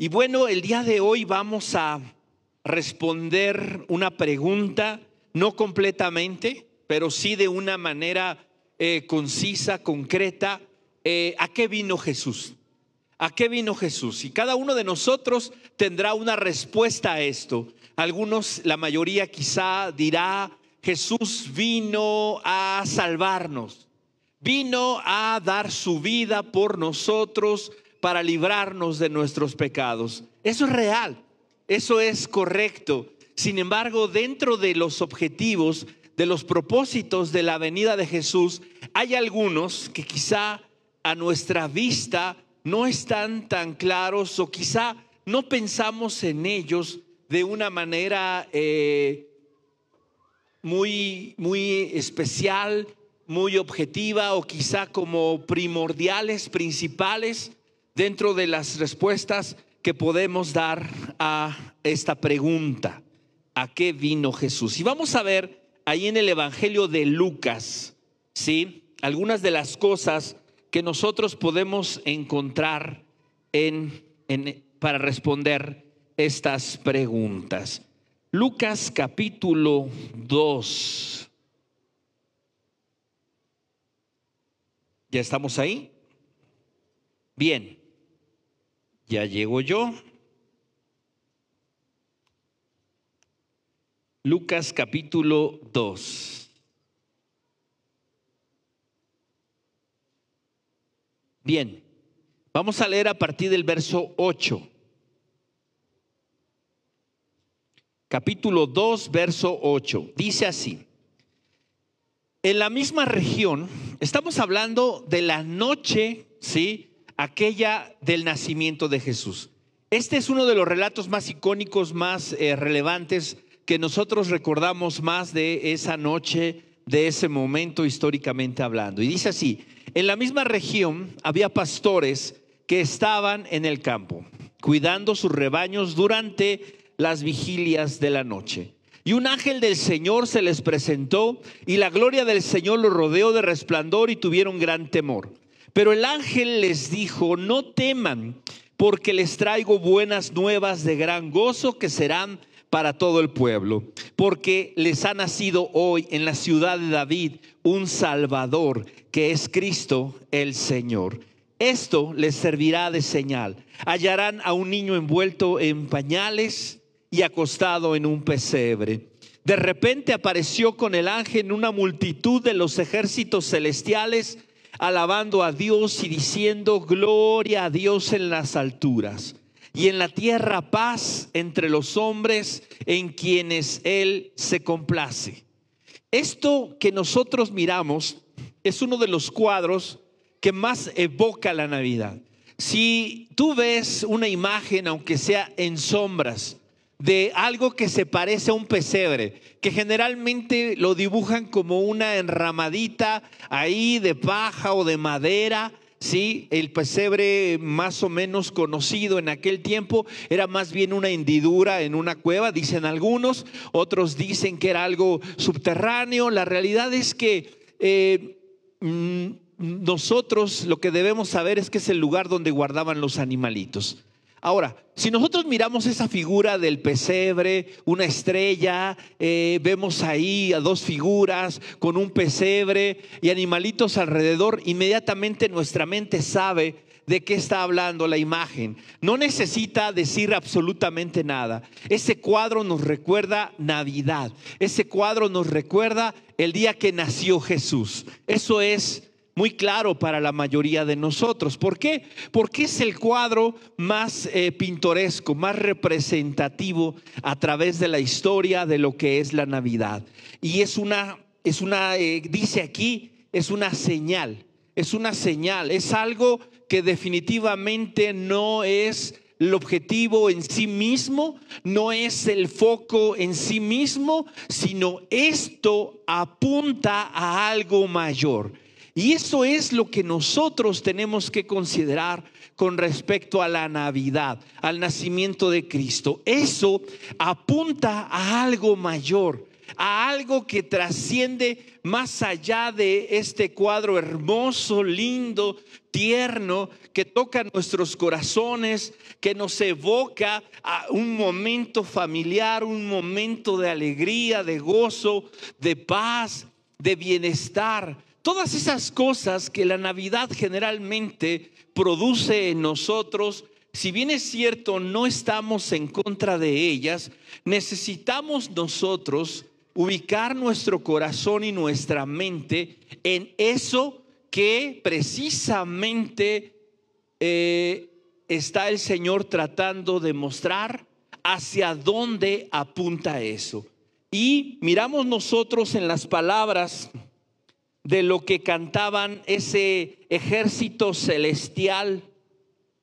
Y bueno, el día de hoy vamos a responder una pregunta, no completamente, pero sí de una manera eh, concisa, concreta. Eh, ¿A qué vino Jesús? ¿A qué vino Jesús? Y cada uno de nosotros tendrá una respuesta a esto. Algunos, la mayoría quizá dirá, Jesús vino a salvarnos, vino a dar su vida por nosotros para librarnos de nuestros pecados. Eso es real, eso es correcto. Sin embargo, dentro de los objetivos, de los propósitos de la venida de Jesús, hay algunos que quizá a nuestra vista no están tan claros o quizá no pensamos en ellos de una manera eh, muy, muy especial, muy objetiva o quizá como primordiales, principales dentro de las respuestas que podemos dar a esta pregunta. ¿A qué vino Jesús? Y vamos a ver ahí en el Evangelio de Lucas, ¿sí? Algunas de las cosas que nosotros podemos encontrar en, para responder estas preguntas. Lucas capítulo 2. ¿Ya estamos ahí? Bien, ya llego yo. Lucas capítulo 2. Bien, vamos a leer a partir del verso 8. capítulo 2, verso 8. Dice así, en la misma región, estamos hablando de la noche, ¿sí? Aquella del nacimiento de Jesús. Este es uno de los relatos más icónicos, más eh, relevantes que nosotros recordamos más de esa noche, de ese momento históricamente hablando. Y dice así, en la misma región había pastores que estaban en el campo, cuidando sus rebaños durante las vigilias de la noche. Y un ángel del Señor se les presentó y la gloria del Señor los rodeó de resplandor y tuvieron gran temor. Pero el ángel les dijo, no teman, porque les traigo buenas nuevas de gran gozo que serán para todo el pueblo, porque les ha nacido hoy en la ciudad de David un Salvador, que es Cristo el Señor. Esto les servirá de señal. Hallarán a un niño envuelto en pañales y acostado en un pesebre. De repente apareció con el ángel una multitud de los ejércitos celestiales, alabando a Dios y diciendo, gloria a Dios en las alturas y en la tierra paz entre los hombres en quienes Él se complace. Esto que nosotros miramos es uno de los cuadros que más evoca la Navidad. Si tú ves una imagen, aunque sea en sombras, de algo que se parece a un pesebre, que generalmente lo dibujan como una enramadita ahí de paja o de madera. Sí, el pesebre más o menos conocido en aquel tiempo era más bien una hendidura en una cueva, dicen algunos, otros dicen que era algo subterráneo. La realidad es que eh, mm, nosotros lo que debemos saber es que es el lugar donde guardaban los animalitos. Ahora, si nosotros miramos esa figura del pesebre, una estrella, eh, vemos ahí a dos figuras con un pesebre y animalitos alrededor, inmediatamente nuestra mente sabe de qué está hablando la imagen. No necesita decir absolutamente nada. Ese cuadro nos recuerda Navidad. Ese cuadro nos recuerda el día que nació Jesús. Eso es muy claro para la mayoría de nosotros. ¿Por qué? Porque es el cuadro más eh, pintoresco, más representativo a través de la historia de lo que es la Navidad. Y es una, es una, eh, dice aquí, es una señal, es una señal, es algo que definitivamente no es el objetivo en sí mismo, no es el foco en sí mismo, sino esto apunta a algo mayor. Y eso es lo que nosotros tenemos que considerar con respecto a la Navidad, al nacimiento de Cristo. Eso apunta a algo mayor. a algo que trasciende más allá de este cuadro hermoso, lindo, tierno, que toca nuestros corazones, que nos evoca a un momento familiar, un momento de alegría, de gozo, de paz, de bienestar. Todas esas cosas que la Navidad generalmente produce en nosotros, si bien es cierto, no estamos en contra de ellas, necesitamos nosotros ubicar nuestro corazón y nuestra mente en eso que precisamente eh, está el Señor tratando de mostrar hacia dónde apunta eso. Y miramos nosotros en las palabras de lo que cantaban ese ejército celestial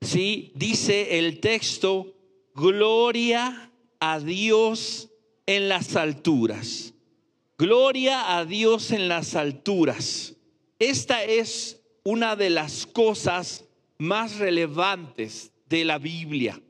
¿sí? Dice el texto, gloria a Dios en las alturas. Gloria a Dios en las alturas. Esta es una de las cosas más relevantes de la Biblia.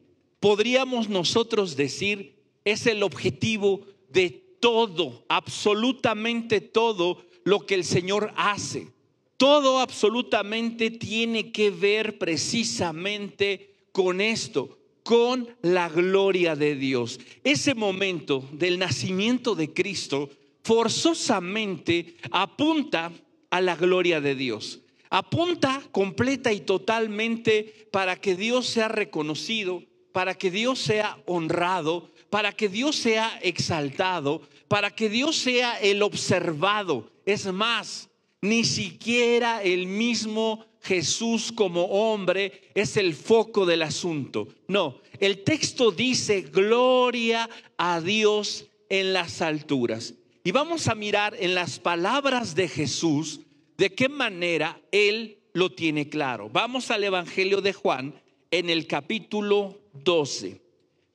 Podríamos nosotros decir, es el objetivo de todo, absolutamente todo lo que el Señor hace. Todo absolutamente tiene que ver precisamente con esto, con la gloria de Dios. Ese momento del nacimiento de Cristo forzosamente apunta a la gloria de Dios. Apunta completa y totalmente para que Dios sea reconocido, para que Dios sea honrado, para que Dios sea exaltado, para que Dios sea el observado. Es más, ni siquiera el mismo Jesús como hombre es el foco del asunto. No, el texto dice gloria a Dios en las alturas. Y vamos a mirar en las palabras de Jesús de qué manera Él lo tiene claro. Vamos al Evangelio de Juan en el capítulo 12.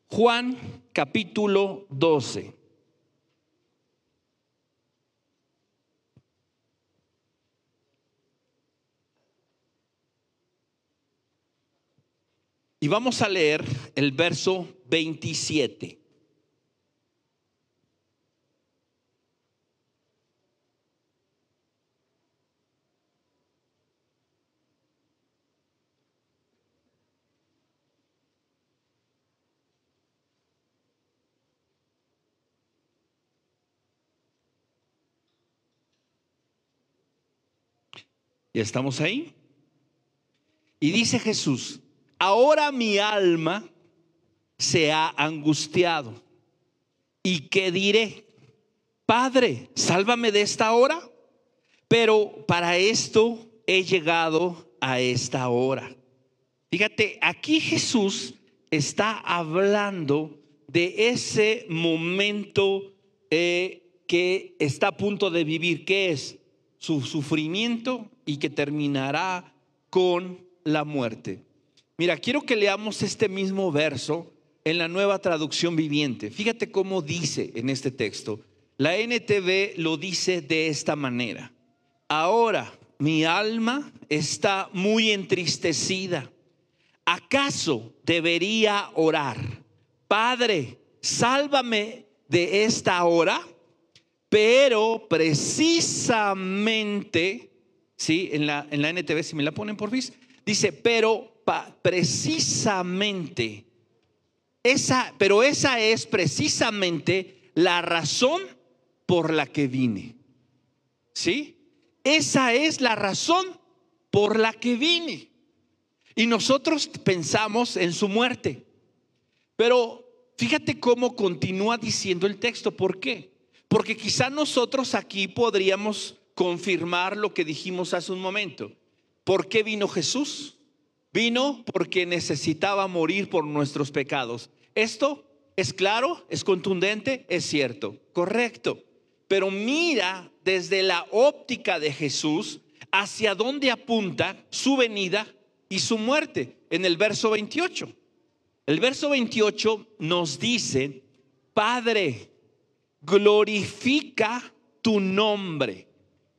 Juan capítulo 12. Y vamos a leer el verso 27. ¿Ya estamos ahí? Y dice Jesús, ahora mi alma se ha angustiado. ¿Y qué diré? Padre, sálvame de esta hora. Pero para esto he llegado a esta hora. Fíjate, aquí Jesús está hablando de ese momento eh, que está a punto de vivir, que es su sufrimiento y que terminará con la muerte. Mira, quiero que leamos este mismo verso en la nueva traducción viviente. Fíjate cómo dice en este texto. La NTV lo dice de esta manera. Ahora mi alma está muy entristecida. ¿Acaso debería orar? Padre, sálvame de esta hora. Pero precisamente, ¿sí? En la, en la NTV, si me la ponen por vis, dice, pero precisamente esa, pero esa es precisamente la razón por la que vine. ¿Sí? Esa es la razón por la que vine. Y nosotros pensamos en su muerte. Pero fíjate cómo continúa diciendo el texto. ¿Por qué? Porque quizá nosotros aquí podríamos confirmar lo que dijimos hace un momento. ¿Por qué vino Jesús? Vino porque necesitaba morir por nuestros pecados. Esto es claro, es contundente, es cierto, correcto. Pero mira desde la óptica de Jesús hacia dónde apunta su venida y su muerte en el verso 28. El verso 28 nos dice, Padre, glorifica tu nombre.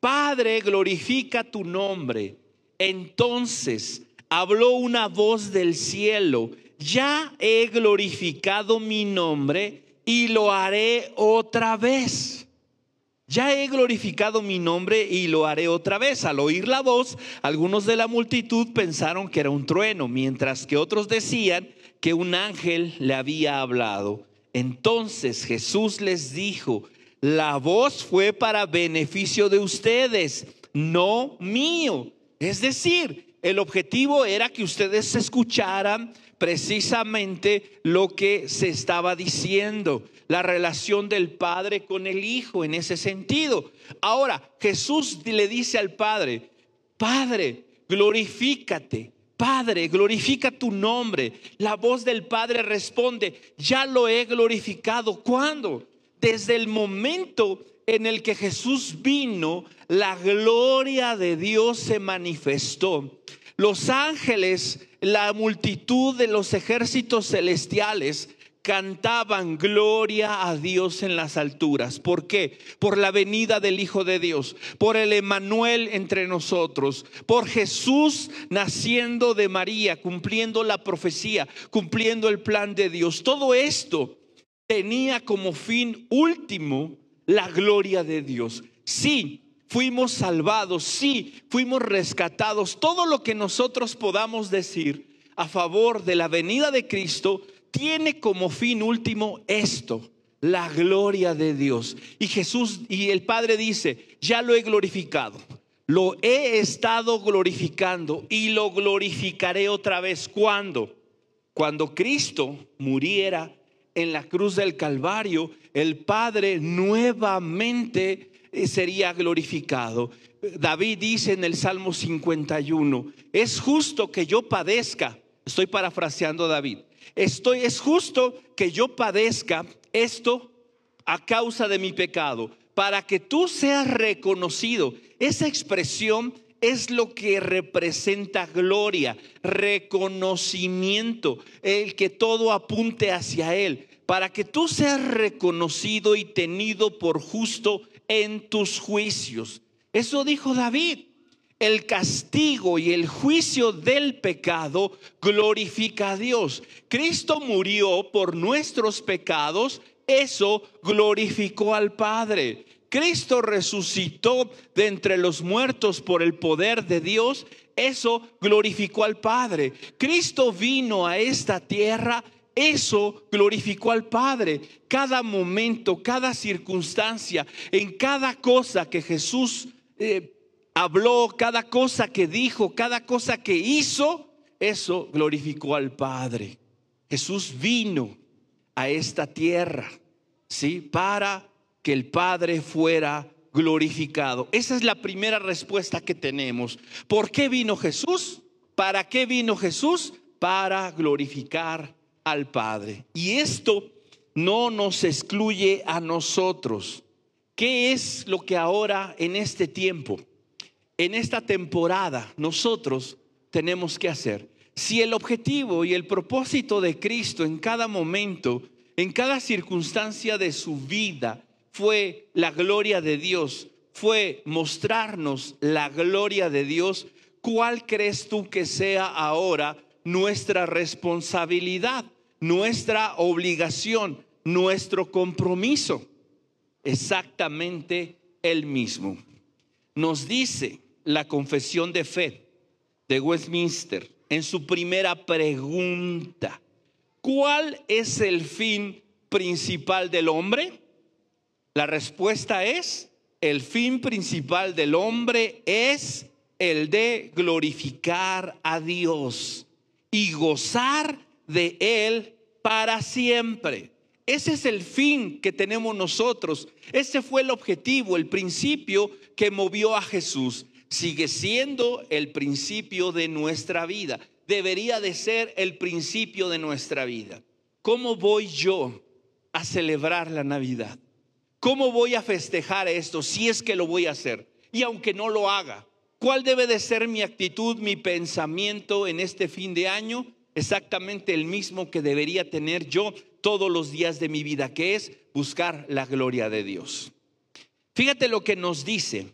Padre, glorifica tu nombre. Entonces habló una voz del cielo, ya he glorificado mi nombre y lo haré otra vez. ya he glorificado mi nombre y lo haré otra vez. Al oír la voz, algunos de la multitud pensaron que era un trueno, mientras que otros decían que un ángel le había hablado. Entonces Jesús les dijo, la voz fue para beneficio de ustedes, no mío. Es decir, el objetivo era que ustedes escucharan precisamente lo que se estaba diciendo, la relación del Padre con el Hijo en ese sentido. Ahora, Jesús le dice al Padre, Padre, glorifícate. Padre, glorifica tu nombre. La voz del Padre responde, ya lo he glorificado. ¿Cuándo? Desde el momento en el que Jesús vino, la gloria de Dios se manifestó. Los ángeles la multitud de los ejércitos celestiales cantaban gloria a Dios en las alturas. ¿Por qué? Por la venida del Hijo de Dios, por el Emanuel entre nosotros, por Jesús naciendo de María, cumpliendo la profecía, cumpliendo el plan de Dios. Todo esto tenía como fin último la gloria de Dios. Sí, fuimos salvados, sí, fuimos rescatados. Todo lo que nosotros podamos decir a favor de la venida de Cristo tiene como fin último esto, la gloria de Dios. Y Jesús y el Padre dice, ya lo he glorificado, lo he estado glorificando y lo glorificaré otra vez. ¿Cuándo? Cuando Cristo muriera en la cruz del Calvario, el Padre nuevamente sería glorificado. David dice en el Salmo 51, es justo que yo padezca, estoy parafraseando a David, estoy, es justo que yo padezca esto a causa de mi pecado, para que tú seas reconocido. Esa expresión es lo que representa gloria, reconocimiento, el que todo apunte hacia Él, para que tú seas reconocido y tenido por justo en tus juicios. Eso dijo David. El castigo y el juicio del pecado glorifica a Dios. Cristo murió por nuestros pecados, eso glorificó al Padre. Cristo resucitó de entre los muertos por el poder de Dios, eso glorificó al Padre. Cristo vino a esta tierra eso glorificó al Padre. Cada momento, cada circunstancia, en cada cosa que Jesús eh, habló, cada cosa que dijo, cada cosa que hizo, eso glorificó al Padre. Jesús vino a esta tierra, ¿sí? Para que el Padre fuera glorificado. Esa es la primera respuesta que tenemos. ¿Por qué vino Jesús? ¿Para qué vino Jesús? Para glorificar al Padre. Y esto no nos excluye a nosotros. ¿Qué es lo que ahora en este tiempo, en esta temporada, nosotros tenemos que hacer? Si el objetivo y el propósito de Cristo en cada momento, en cada circunstancia de su vida, fue la gloria de Dios, fue mostrarnos la gloria de Dios, ¿cuál crees tú que sea ahora nuestra responsabilidad, nuestra obligación, nuestro compromiso. Exactamente el mismo. Nos dice la confesión de fe de Westminster en su primera pregunta. ¿Cuál es el fin principal del hombre? La respuesta es, el fin principal del hombre es el de glorificar a Dios y gozar de Él para siempre. Ese es el fin que tenemos nosotros. Ese fue el objetivo, el principio que movió a Jesús. Sigue siendo el principio de nuestra vida. Debería de ser el principio de nuestra vida. ¿Cómo voy yo a celebrar la Navidad? ¿Cómo voy a festejar esto si es que lo voy a hacer? Y aunque no lo haga, ¿Cuál debe de ser mi actitud, mi pensamiento en este fin de año? Exactamente el mismo que debería tener yo todos los días de mi vida, que es buscar la gloria de Dios. Fíjate lo que nos dice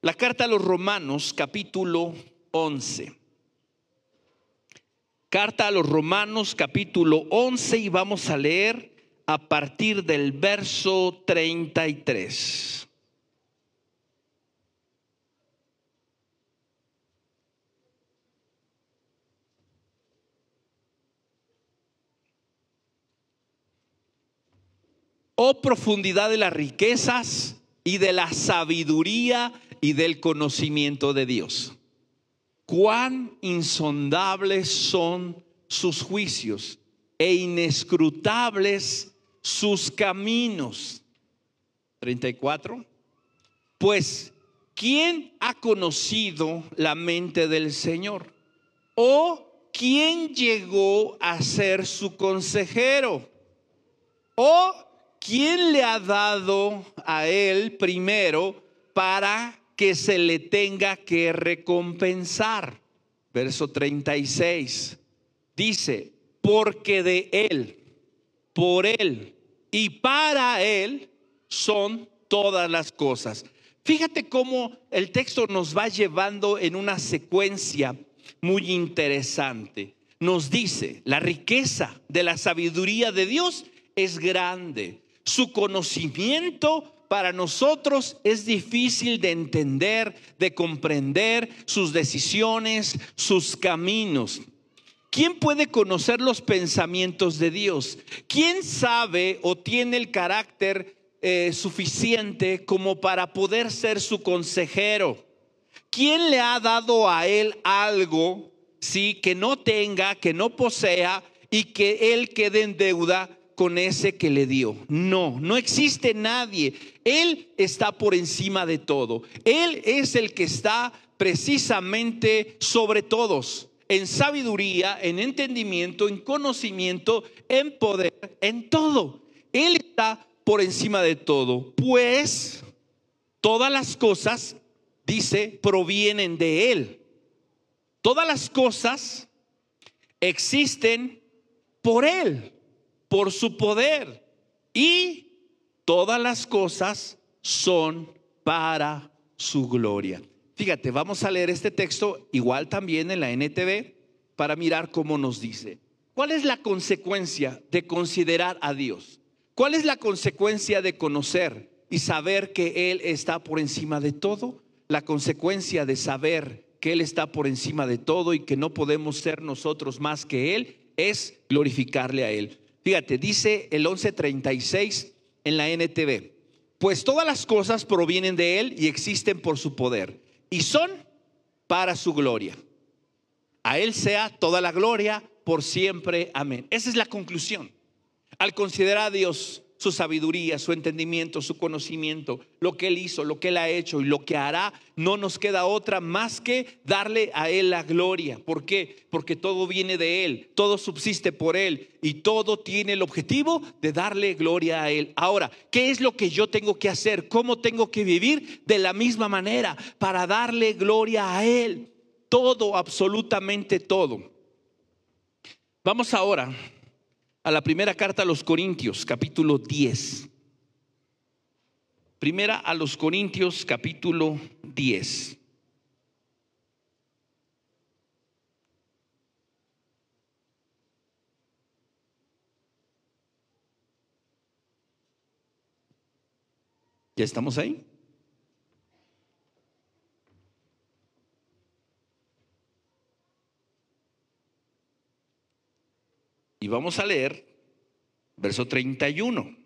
la carta a los Romanos capítulo 11. Carta a los Romanos capítulo 11 y vamos a leer a partir del verso 33. Oh profundidad de las riquezas y de la sabiduría y del conocimiento de Dios. Cuán insondables son sus juicios e inescrutables sus caminos. 34. Pues, ¿quién ha conocido la mente del Señor? ¿O quién llegó a ser su consejero? ¿O quién le ha dado a él primero para que se le tenga que recompensar? Verso 36. Dice, porque de Él, por Él y para Él son todas las cosas. Fíjate cómo el texto nos va llevando en una secuencia muy interesante. Nos dice, la riqueza de la sabiduría de Dios es grande. Su conocimiento para nosotros es difícil de entender, de comprender sus decisiones, sus caminos. ¿Quién puede conocer los pensamientos de Dios? ¿Quién sabe o tiene el carácter eh, suficiente como para poder ser su consejero? ¿Quién le ha dado a él algo, sí, que no tenga, que no posea y que él quede en deuda con ese que le dio? No, no existe nadie. Él está por encima de todo. Él es el que está precisamente sobre todos en sabiduría, en entendimiento, en conocimiento, en poder, en todo. Él está por encima de todo, pues todas las cosas, dice, provienen de Él. Todas las cosas existen por Él, por su poder. Y todas las cosas son para su gloria. Fíjate, vamos a leer este texto igual también en la NTV para mirar cómo nos dice. ¿Cuál es la consecuencia de considerar a Dios? ¿Cuál es la consecuencia de conocer y saber que Él está por encima de todo? La consecuencia de saber que Él está por encima de todo y que no podemos ser nosotros más que Él es glorificarle a Él. Fíjate, dice el 1136 en la NTV, pues todas las cosas provienen de Él y existen por su poder y son para su gloria. A Él sea toda la gloria por siempre. Amén. Esa es la conclusión. Al considerar a Dios su sabiduría, su entendimiento, su conocimiento, lo que Él hizo, lo que Él ha hecho y lo que hará, no nos queda otra más que darle a Él la gloria. ¿Por qué? Porque todo viene de Él, todo subsiste por Él y todo tiene el objetivo de darle gloria a Él. Ahora, ¿qué es lo que yo tengo que hacer? ¿Cómo tengo que vivir de la misma manera para darle gloria a Él? Todo, absolutamente todo. Vamos ahora a la primera carta a los Corintios, capítulo 10. Primera a los Corintios, capítulo 10. ¿Ya estamos ahí? Y vamos a leer verso 31.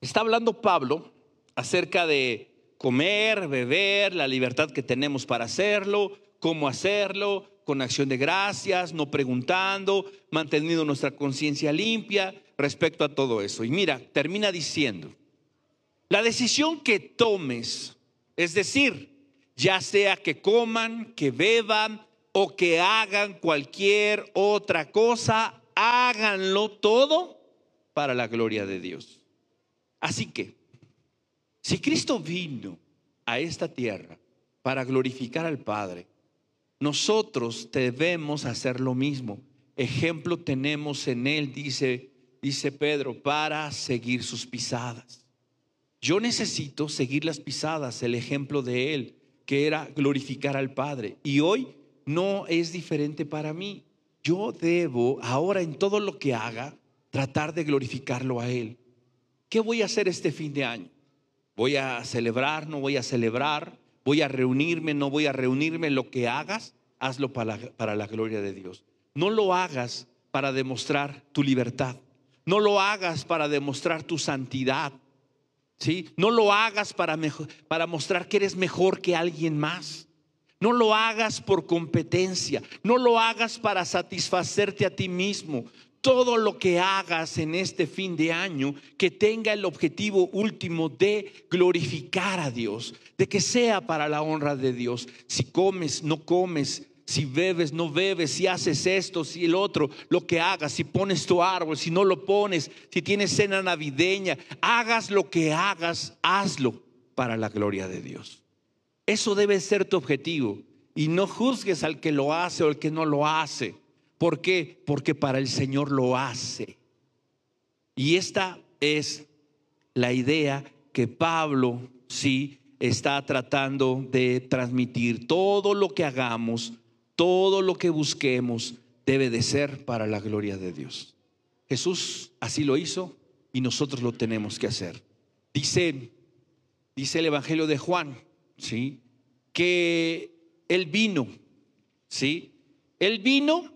Está hablando Pablo acerca de comer, beber, la libertad que tenemos para hacerlo, cómo hacerlo, con acción de gracias, no preguntando, manteniendo nuestra conciencia limpia respecto a todo eso. Y mira, termina diciendo, la decisión que tomes, es decir, ya sea que coman, que beban o que hagan cualquier otra cosa, háganlo todo para la gloria de Dios. Así que, si Cristo vino a esta tierra para glorificar al Padre, nosotros debemos hacer lo mismo. Ejemplo tenemos en Él, dice, dice Pedro, para seguir sus pisadas. Yo necesito seguir las pisadas, el ejemplo de Él que era glorificar al Padre. Y hoy no es diferente para mí. yo debo ahora en todo lo que haga tratar de glorificarlo a Él. ¿Qué voy a hacer este fin de año? ¿Voy a celebrar? ¿No voy a celebrar? ¿Voy a reunirme? ¿No voy a reunirme? Lo que hagas, hazlo para para la gloria de Dios. No lo hagas para demostrar tu libertad. No lo hagas para demostrar tu santidad. ¿Sí? No lo hagas para, para mostrar que eres mejor que alguien más. No lo hagas por competencia. No lo hagas para satisfacerte a ti mismo. Todo lo que hagas en este fin de año que tenga el objetivo último de glorificar a Dios, de que sea para la honra de Dios. Si comes, no comes, si bebes, no bebes, si haces esto, si el otro, lo que hagas, si pones tu árbol, si no lo pones, si tienes cena navideña, hagas lo que hagas, hazlo para la gloria de Dios. Eso debe ser tu objetivo y no juzgues al que lo hace o al que no lo hace. ¿Por qué? Porque para el Señor lo hace. Y esta es la idea que Pablo sí está tratando de transmitir. Todo lo que hagamos, todo lo que busquemos debe de ser para la gloria de Dios. Jesús así lo hizo y nosotros lo tenemos que hacer. Dice, dice el Evangelio de Juan, ¿sí? Que él vino, ¿sí? Él vino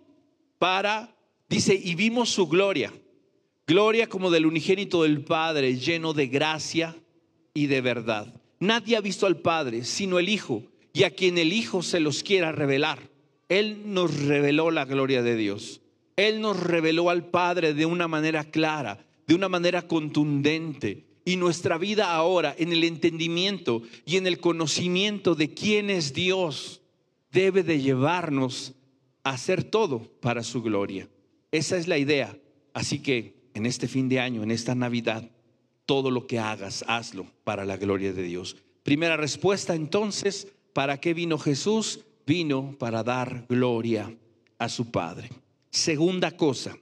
para, dice, y vimos su gloria, gloria como del unigénito del Padre, lleno de gracia y de verdad. Nadie ha visto al Padre, sino el Hijo, y a quien el Hijo se los quiera revelar. Él nos reveló la gloria de Dios. Él nos reveló al Padre de una manera clara, de una manera contundente. Y nuestra vida ahora en el entendimiento y en el conocimiento de quién es Dios debe de llevarnos a hacer todo para su gloria. Esa es la idea. Así que en este fin de año, en esta Navidad, todo lo que hagas, hazlo para la gloria de Dios. Primera respuesta entonces, ¿para qué vino Jesús? Vino para dar gloria a su Padre. Segunda cosa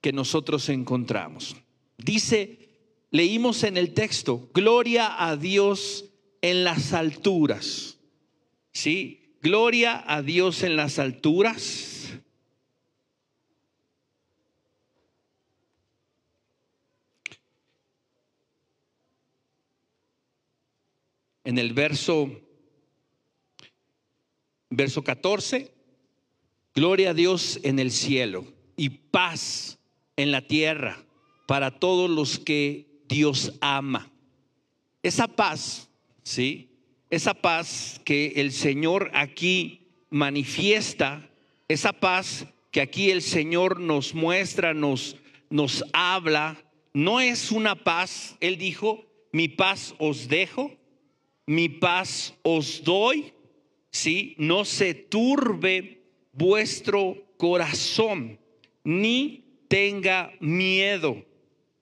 que nosotros encontramos. Dice, leímos en el texto, gloria a Dios en las alturas. ¿Sí? Gloria a Dios en las alturas. En el verso Verso 14, gloria a Dios en el cielo y paz en la tierra para todos los que Dios ama. Esa paz, ¿sí? Esa paz que el Señor aquí manifiesta, esa paz que aquí el Señor nos muestra, nos, nos habla, no es una paz, Él dijo, mi paz os dejo, mi paz os doy, ¿sí? No se turbe vuestro corazón, ni tenga miedo,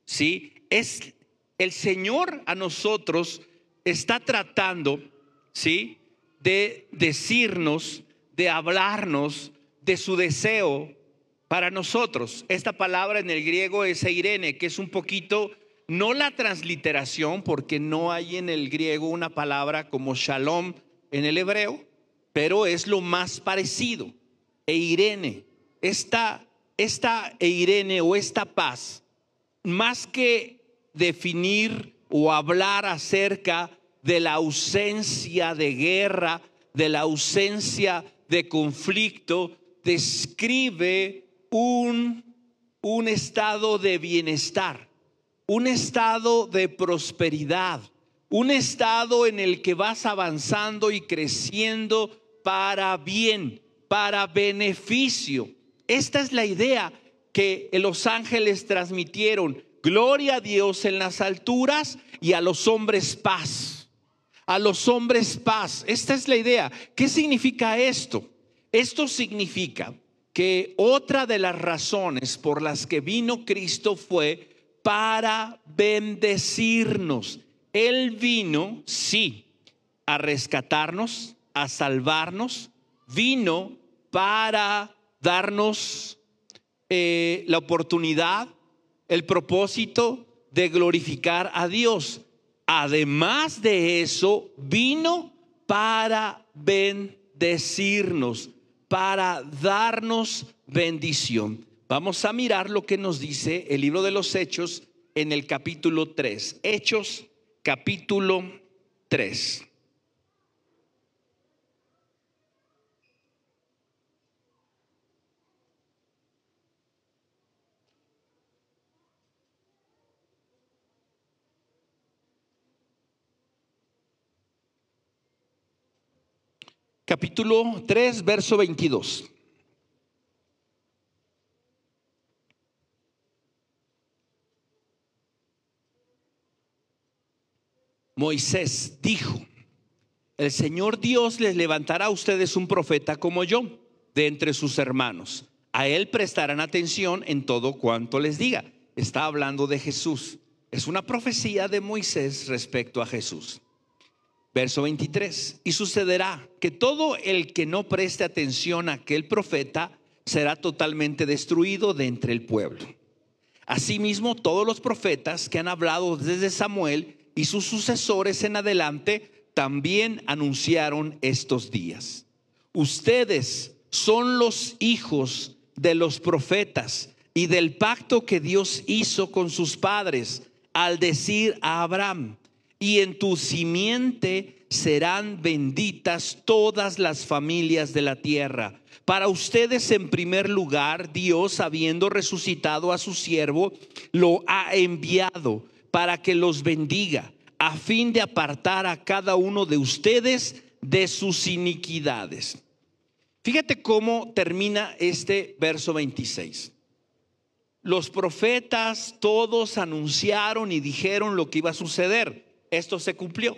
¿sí? Es el Señor a nosotros está tratando, ¿sí? De decirnos, de hablarnos de su deseo para nosotros. Esta palabra en el griego es eirene, que es un poquito, no la transliteración, porque no hay en el griego una palabra como shalom en el hebreo, pero es lo más parecido. E Irene, esta, esta Irene o esta paz, más que definir o hablar acerca de la ausencia de guerra, de la ausencia de conflicto, describe un, un estado de bienestar, un estado de prosperidad, un estado en el que vas avanzando y creciendo para bien, para beneficio. Esta es la idea que los ángeles transmitieron. Gloria a Dios en las alturas y a los hombres paz. A los hombres paz. Esta es la idea. ¿Qué significa esto? Esto significa que otra de las razones por las que vino Cristo fue para bendecirnos. Él vino, sí, a rescatarnos, a salvarnos, vino para darnos eh, la oportunidad, el propósito de glorificar a Dios. Además de eso, vino para bendecirnos, para darnos bendición. Vamos a mirar lo que nos dice el libro de los Hechos en el capítulo 3. Hechos capítulo 3. capítulo 3, verso 22. Moisés dijo, el Señor Dios les levantará a ustedes un profeta como yo, de entre sus hermanos. A él prestarán atención en todo cuanto les diga. Está hablando de Jesús. Es una profecía de Moisés respecto a Jesús. Verso 23. Y sucederá que todo el que no preste atención a aquel profeta será totalmente destruido de entre el pueblo. Asimismo, todos los profetas que han hablado desde Samuel y sus sucesores en adelante también anunciaron estos días. Ustedes son los hijos de los profetas y del pacto que Dios hizo con sus padres al decir a Abraham, y en tu simiente serán benditas todas las familias de la tierra. Para ustedes en primer lugar, Dios, habiendo resucitado a su siervo, lo ha enviado para que los bendiga, a fin de apartar a cada uno de ustedes de sus iniquidades. Fíjate cómo termina este verso 26. Los profetas todos anunciaron y dijeron lo que iba a suceder esto se cumplió.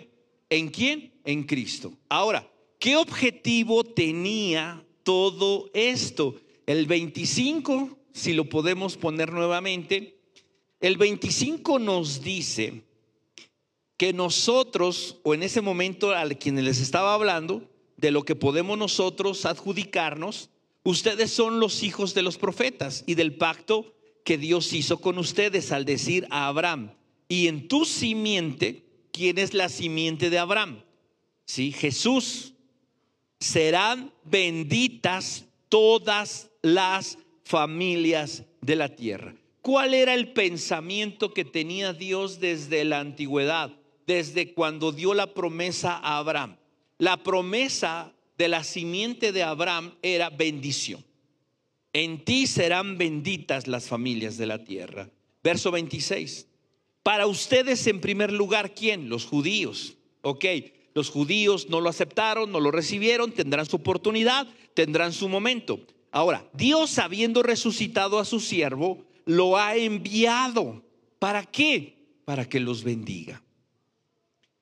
¿En quién? En Cristo. Ahora, ¿qué objetivo tenía todo esto? El 25, si lo podemos poner nuevamente, el 25 nos dice que nosotros, o en ese momento a quienes les estaba hablando, de lo que podemos nosotros adjudicarnos, ustedes son los hijos de los profetas y del pacto que Dios hizo con ustedes al decir a Abraham, y en tu simiente ¿Quién es la simiente de Abraham? Sí, Jesús. Serán benditas todas las familias de la tierra. ¿Cuál era el pensamiento que tenía Dios desde la antigüedad, desde cuando dio la promesa a Abraham? La promesa de la simiente de Abraham era bendición. En ti serán benditas las familias de la tierra. Verso 26. Para ustedes en primer lugar, ¿quién? Los judíos. Ok, los judíos no lo aceptaron, no lo recibieron, tendrán su oportunidad, tendrán su momento. Ahora, Dios habiendo resucitado a su siervo, lo ha enviado. ¿Para qué? Para que los bendiga.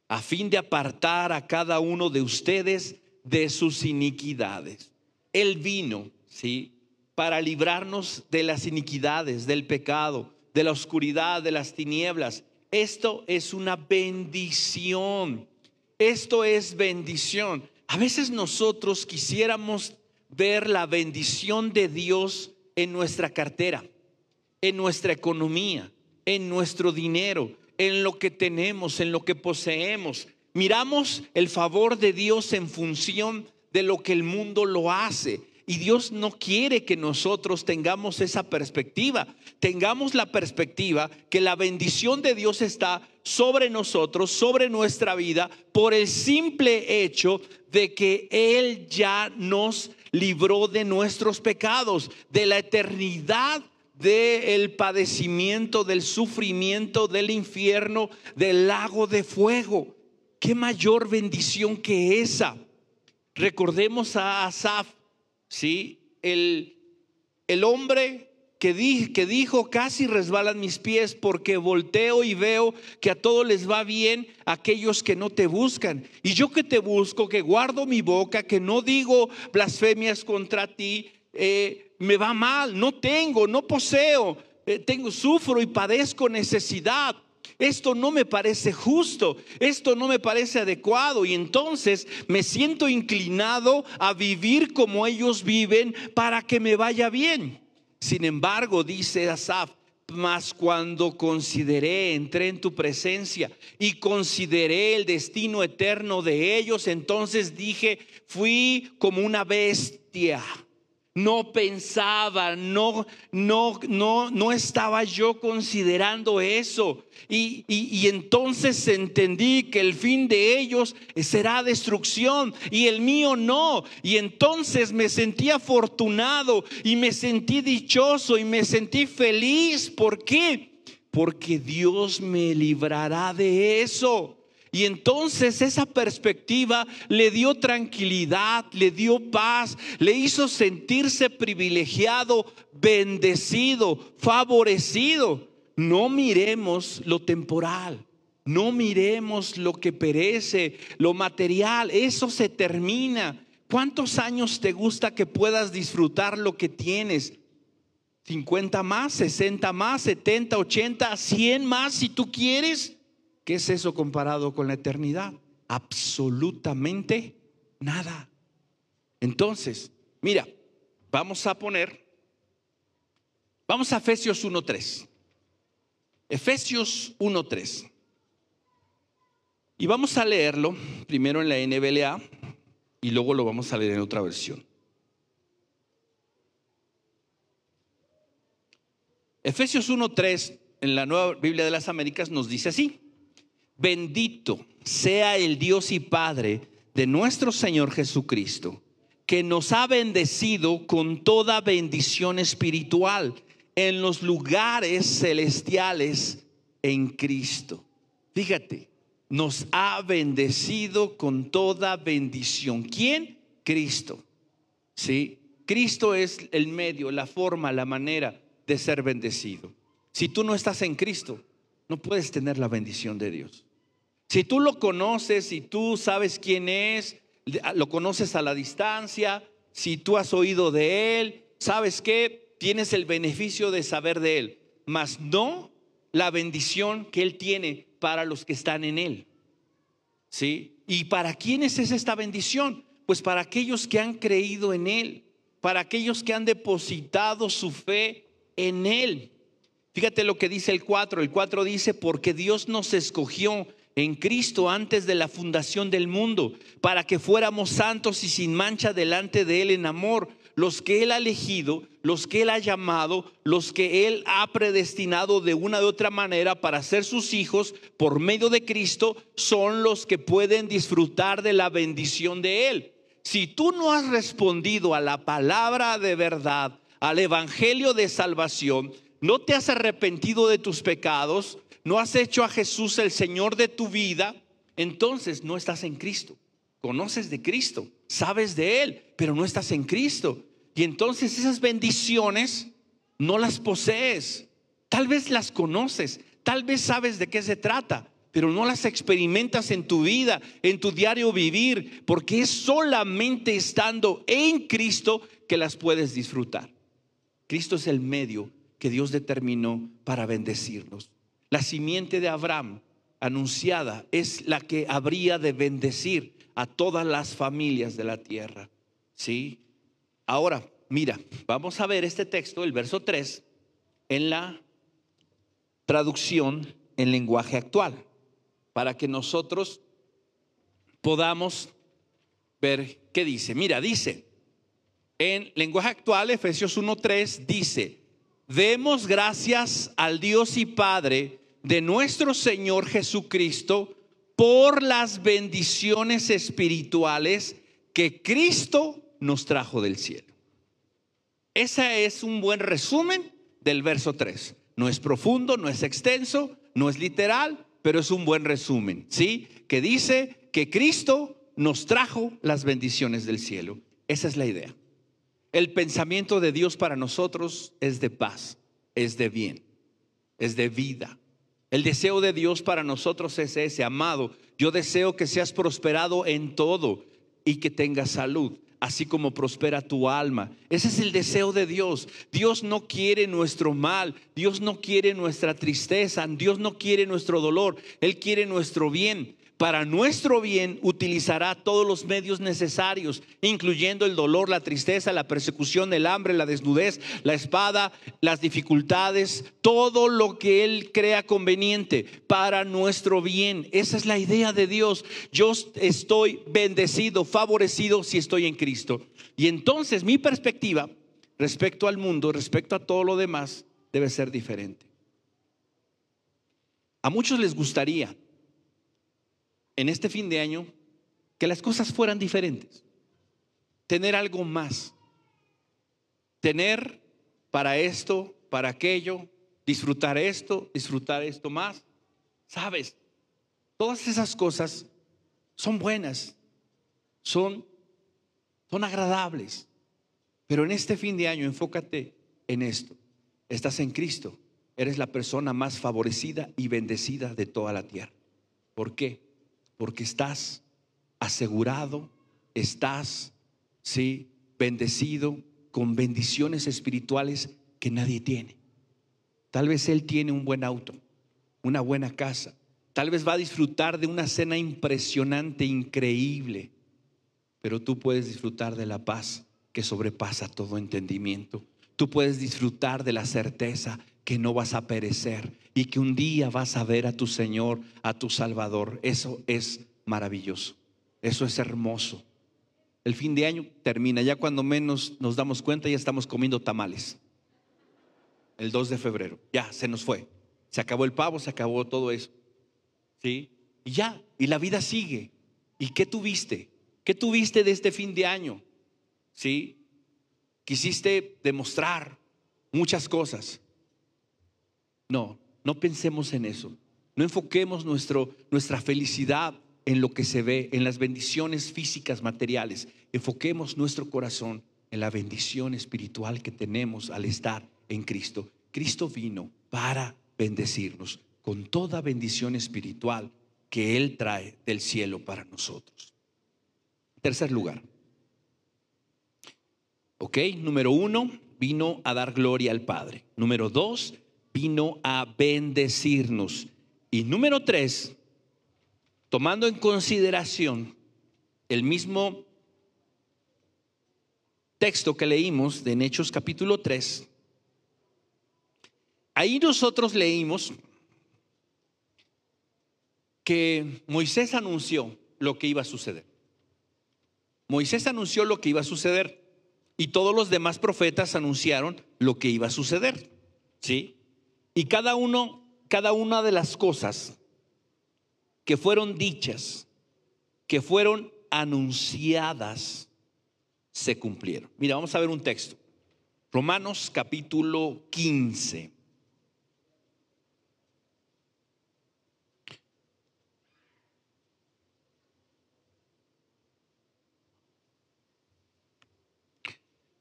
A fin de apartar a cada uno de ustedes de sus iniquidades. Él vino, ¿sí? Para librarnos de las iniquidades, del pecado de la oscuridad, de las tinieblas. Esto es una bendición. Esto es bendición. A veces nosotros quisiéramos ver la bendición de Dios en nuestra cartera, en nuestra economía, en nuestro dinero, en lo que tenemos, en lo que poseemos. Miramos el favor de Dios en función de lo que el mundo lo hace. Y Dios no quiere que nosotros tengamos esa perspectiva. Tengamos la perspectiva que la bendición de Dios está sobre nosotros, sobre nuestra vida, por el simple hecho de que Él ya nos libró de nuestros pecados, de la eternidad del padecimiento, del sufrimiento, del infierno, del lago de fuego. ¿Qué mayor bendición que esa? Recordemos a Asaf ¿sí? El, el hombre que, que dijo, casi resbalan mis pies porque volteo y veo que a todos les va bien aquellos que no te buscan. Y yo que te busco, que guardo mi boca, que no digo blasfemias contra ti, eh, me va mal, no tengo, no poseo, eh, tengo, sufro y padezco necesidad esto no me parece justo, esto no me parece adecuado y entonces me siento inclinado a vivir como ellos viven para que me vaya bien. Sin embargo, dice Asaf, Mas cuando consideré, entré en tu presencia y consideré el destino eterno de ellos, entonces dije, fui como una bestia no pensaba, no, no, no, no estaba yo considerando eso. Y, y, entonces entendí que el fin de ellos será destrucción y el mío no. Y entonces me sentí afortunado y me sentí dichoso y me sentí feliz. ¿Por qué? Porque Dios me librará de eso. Y entonces esa perspectiva le dio tranquilidad, le dio paz, le hizo sentirse privilegiado, bendecido, favorecido. No miremos lo temporal, no miremos lo que perece, lo material, eso se termina. ¿Cuántos años te gusta que puedas disfrutar lo que tienes? 50 más, 60 más, 70, 80, 100 más si tú quieres. ¿Qué es eso comparado con la eternidad? Absolutamente nada. Entonces, mira, vamos a poner, vamos a Efesios 1.3. Efesios 1.3. Y vamos a leerlo primero en la NBLA y luego lo vamos a leer en otra versión. Efesios 1.3 en la Nueva Biblia de las Américas nos dice así. Bendito sea el Dios y Padre de nuestro Señor Jesucristo, que nos ha bendecido con toda bendición espiritual en los lugares celestiales en Cristo. Fíjate, nos ha bendecido con toda bendición. ¿Quién? Cristo. ¿Sí? Cristo es el medio, la forma, la manera de ser bendecido. Si tú no estás en Cristo, no puedes tener la bendición de Dios. Si tú lo conoces, si tú sabes quién es, lo conoces a la distancia, si tú has oído de él, sabes que tienes el beneficio de saber de él, mas no la bendición que él tiene para los que están en él. ¿Sí? ¿Y para quiénes es esta bendición? Pues para aquellos que han creído en él, para aquellos que han depositado su fe en él. Fíjate lo que dice el 4. El 4 dice, porque Dios nos escogió en Cristo antes de la fundación del mundo, para que fuéramos santos y sin mancha delante de Él en amor, los que Él ha elegido, los que Él ha llamado, los que Él ha predestinado de una u otra manera para ser sus hijos por medio de Cristo, son los que pueden disfrutar de la bendición de Él. Si tú no has respondido a la palabra de verdad, al Evangelio de salvación, no te has arrepentido de tus pecados, no has hecho a Jesús el Señor de tu vida, entonces no estás en Cristo. Conoces de Cristo, sabes de Él, pero no estás en Cristo. Y entonces esas bendiciones no las posees. Tal vez las conoces, tal vez sabes de qué se trata, pero no las experimentas en tu vida, en tu diario vivir, porque es solamente estando en Cristo que las puedes disfrutar. Cristo es el medio que Dios determinó para bendecirnos. La simiente de Abraham anunciada es la que habría de bendecir a todas las familias de la tierra. ¿Sí? Ahora, mira, vamos a ver este texto, el verso 3, en la traducción en lenguaje actual, para que nosotros podamos ver qué dice. Mira, dice, en lenguaje actual, Efesios 1.3 dice, demos gracias al Dios y Padre de nuestro Señor Jesucristo por las bendiciones espirituales que Cristo nos trajo del cielo. Ese es un buen resumen del verso 3. No es profundo, no es extenso, no es literal, pero es un buen resumen, ¿sí? Que dice que Cristo nos trajo las bendiciones del cielo. Esa es la idea. El pensamiento de Dios para nosotros es de paz, es de bien, es de vida, el deseo de Dios para nosotros es ese, amado. Yo deseo que seas prosperado en todo y que tengas salud, así como prospera tu alma. Ese es el deseo de Dios. Dios no quiere nuestro mal, Dios no quiere nuestra tristeza, Dios no quiere nuestro dolor, Él quiere nuestro bien. Para nuestro bien utilizará todos los medios necesarios, incluyendo el dolor, la tristeza, la persecución, el hambre, la desnudez, la espada, las dificultades, todo lo que Él crea conveniente para nuestro bien. Esa es la idea de Dios. Yo estoy bendecido, favorecido si estoy en Cristo. Y entonces mi perspectiva respecto al mundo, respecto a todo lo demás, debe ser diferente. A muchos les gustaría en este fin de año que las cosas fueran diferentes. Tener algo más. Tener para esto, para aquello, disfrutar esto, disfrutar esto más. ¿Sabes? Todas esas cosas son buenas, son, son agradables. Pero en este fin de año enfócate en esto. Estás en Cristo. Eres la persona más favorecida y bendecida de toda la tierra. ¿Por qué? Porque estás asegurado, estás, sí, bendecido con bendiciones espirituales que nadie tiene. Tal vez Él tiene un buen auto, una buena casa. Tal vez va a disfrutar de una cena impresionante, increíble. Pero tú puedes disfrutar de la paz que sobrepasa todo entendimiento. Tú puedes disfrutar de la certeza que no vas a perecer y que un día vas a ver a tu Señor, a tu Salvador. Eso es maravilloso. Eso es hermoso. El fin de año termina, ya cuando menos nos damos cuenta ya estamos comiendo tamales. El 2 de febrero, ya se nos fue. Se acabó el pavo, se acabó todo eso. ¿Sí? Y ya, y la vida sigue. ¿Y qué tuviste? ¿Qué tuviste de este fin de año? ¿Sí? Quisiste demostrar muchas cosas. No, no pensemos en eso. No enfoquemos nuestro, nuestra felicidad en lo que se ve, en las bendiciones físicas, materiales. Enfoquemos nuestro corazón en la bendición espiritual que tenemos al estar en Cristo. Cristo vino para bendecirnos con toda bendición espiritual que Él trae del cielo para nosotros. Tercer lugar. Ok, número uno, vino a dar gloria al Padre. Número dos, vino a bendecirnos. Y número tres, tomando en consideración el mismo texto que leímos de en Hechos capítulo 3, ahí nosotros leímos que Moisés anunció lo que iba a suceder. Moisés anunció lo que iba a suceder y todos los demás profetas anunciaron lo que iba a suceder. ¿Sí? Y cada uno, cada una de las cosas que fueron dichas, que fueron anunciadas, se cumplieron. Mira, vamos a ver un texto. Romanos capítulo 15.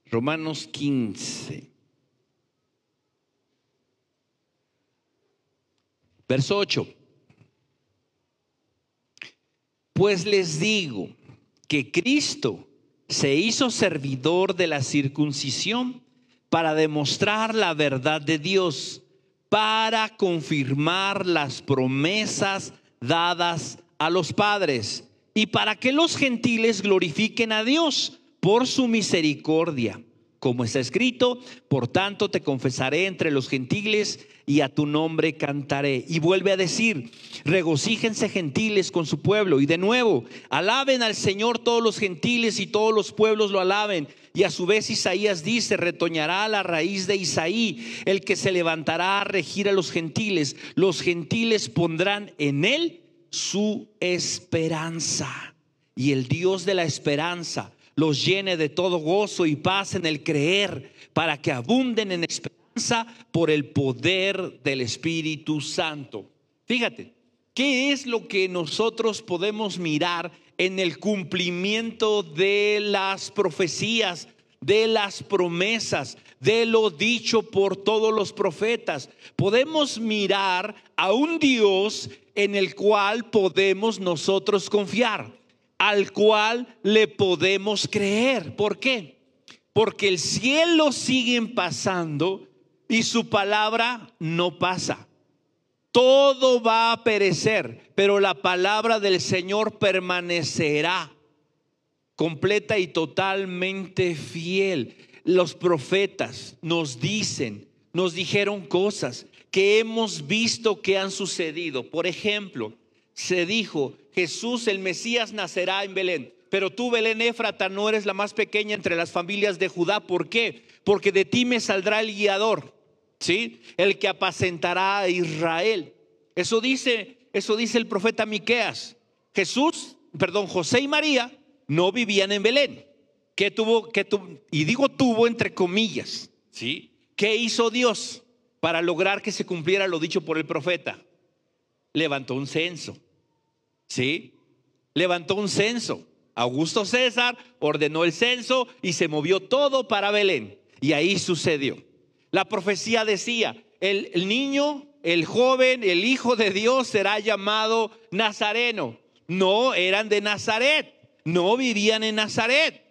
Romanos 15. Verso 8. Pues les digo que Cristo se hizo servidor de la circuncisión para demostrar la verdad de Dios, para confirmar las promesas dadas a los padres y para que los gentiles glorifiquen a Dios por su misericordia como está escrito, por tanto te confesaré entre los gentiles y a tu nombre cantaré. Y vuelve a decir, regocíjense gentiles con su pueblo. Y de nuevo, alaben al Señor todos los gentiles y todos los pueblos lo alaben. Y a su vez Isaías dice, retoñará la raíz de Isaí, el que se levantará a regir a los gentiles. Los gentiles pondrán en él su esperanza. Y el Dios de la esperanza los llene de todo gozo y paz en el creer, para que abunden en esperanza por el poder del Espíritu Santo. Fíjate, ¿qué es lo que nosotros podemos mirar en el cumplimiento de las profecías, de las promesas, de lo dicho por todos los profetas? Podemos mirar a un Dios en el cual podemos nosotros confiar al cual le podemos creer. ¿Por qué? Porque el cielo sigue pasando y su palabra no pasa. Todo va a perecer, pero la palabra del Señor permanecerá completa y totalmente fiel. Los profetas nos dicen, nos dijeron cosas que hemos visto que han sucedido. Por ejemplo, se dijo, Jesús el Mesías nacerá en Belén. Pero tú, Belén Éfrata, no eres la más pequeña entre las familias de Judá. ¿Por qué? Porque de ti me saldrá el guiador, ¿sí? El que apacentará a Israel. Eso dice, eso dice el profeta Miqueas. Jesús, perdón, José y María no vivían en Belén. ¿Qué tuvo, qué? Y digo tuvo entre comillas, ¿sí? ¿Qué hizo Dios para lograr que se cumpliera lo dicho por el profeta? Levantó un censo. ¿Sí? Levantó un censo. Augusto César ordenó el censo y se movió todo para Belén. Y ahí sucedió. La profecía decía, el, niño, el joven, el hijo de Dios será llamado Nazareno. No eran de Nazaret, no vivían en Nazaret.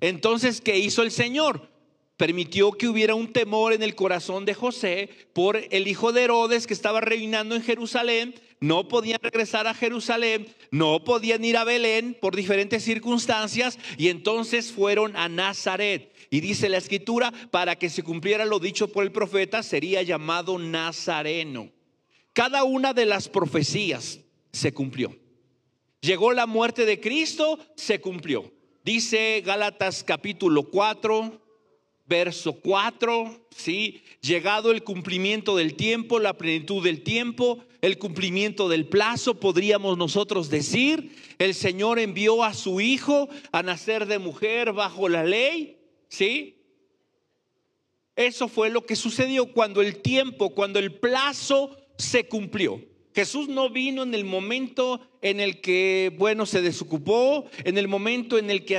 Entonces, ¿qué hizo el Señor? Permitió que hubiera un temor en el corazón de José por el hijo de Herodes que estaba reinando en Jerusalén no podían regresar a Jerusalén, no podían ir a Belén por diferentes circunstancias y entonces fueron a Nazaret. Y dice la escritura, para que se cumpliera lo dicho por el profeta, sería llamado Nazareno. Cada una de las profecías se cumplió. Llegó la muerte de Cristo, se cumplió. Dice Gálatas capítulo 4, verso 4, ¿sí? Llegado el cumplimiento del tiempo, la plenitud del tiempo, el cumplimiento del plazo, podríamos nosotros decir, el Señor envió a su Hijo a nacer de mujer bajo la ley, ¿sí? Eso fue lo que sucedió cuando el tiempo, cuando el plazo se cumplió. Jesús no vino en el momento en el que, bueno, se desocupó, en el momento en el que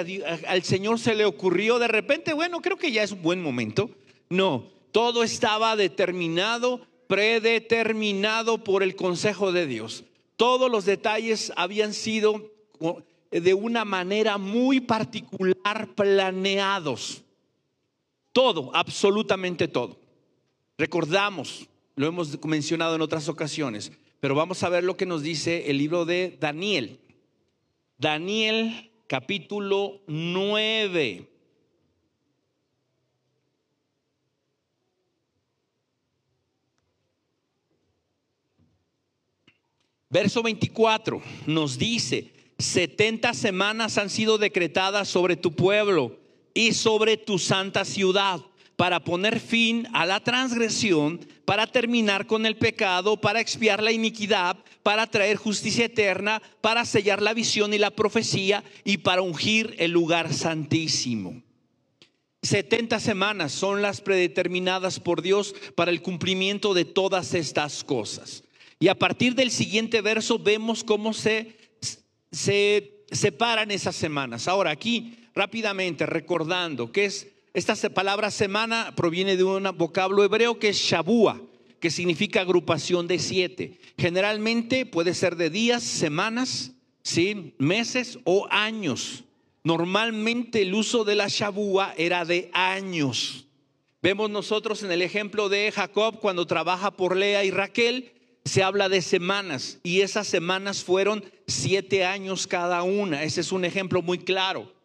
al Señor se le ocurrió de repente, bueno, creo que ya es un buen momento. No, todo estaba determinado, predeterminado por el consejo de Dios. Todos los detalles habían sido de una manera muy particular planeados. Todo, absolutamente todo. Recordamos, lo hemos mencionado en otras ocasiones, pero vamos a ver lo que nos dice el libro de Daniel. Daniel capítulo 9. Verso 24 nos dice, 70 semanas han sido decretadas sobre tu pueblo y sobre tu santa ciudad para poner fin a la transgresión, para terminar con el pecado, para expiar la iniquidad, para traer justicia eterna, para sellar la visión y la profecía y para ungir el lugar santísimo. 70 semanas son las predeterminadas por Dios para el cumplimiento de todas estas cosas. Y a partir del siguiente verso vemos cómo se, se separan esas semanas. Ahora aquí rápidamente recordando que es esta palabra semana proviene de un vocablo hebreo que es Shabua, que significa agrupación de siete. Generalmente puede ser de días, semanas, ¿sí? meses o años. Normalmente el uso de la Shabua era de años. Vemos nosotros en el ejemplo de Jacob cuando trabaja por Lea y Raquel, se habla de semanas y esas semanas fueron siete años cada una. Ese es un ejemplo muy claro.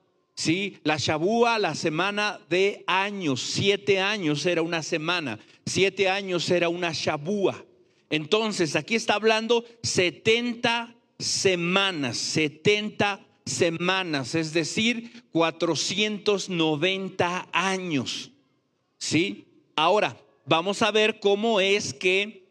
¿Sí? La Shabúa, la semana de años, siete años era una semana, siete años era una Shabúa. Entonces, aquí está hablando 70 semanas, 70 semanas, es decir, 490 años. ¿Sí? Ahora, vamos a ver cómo es que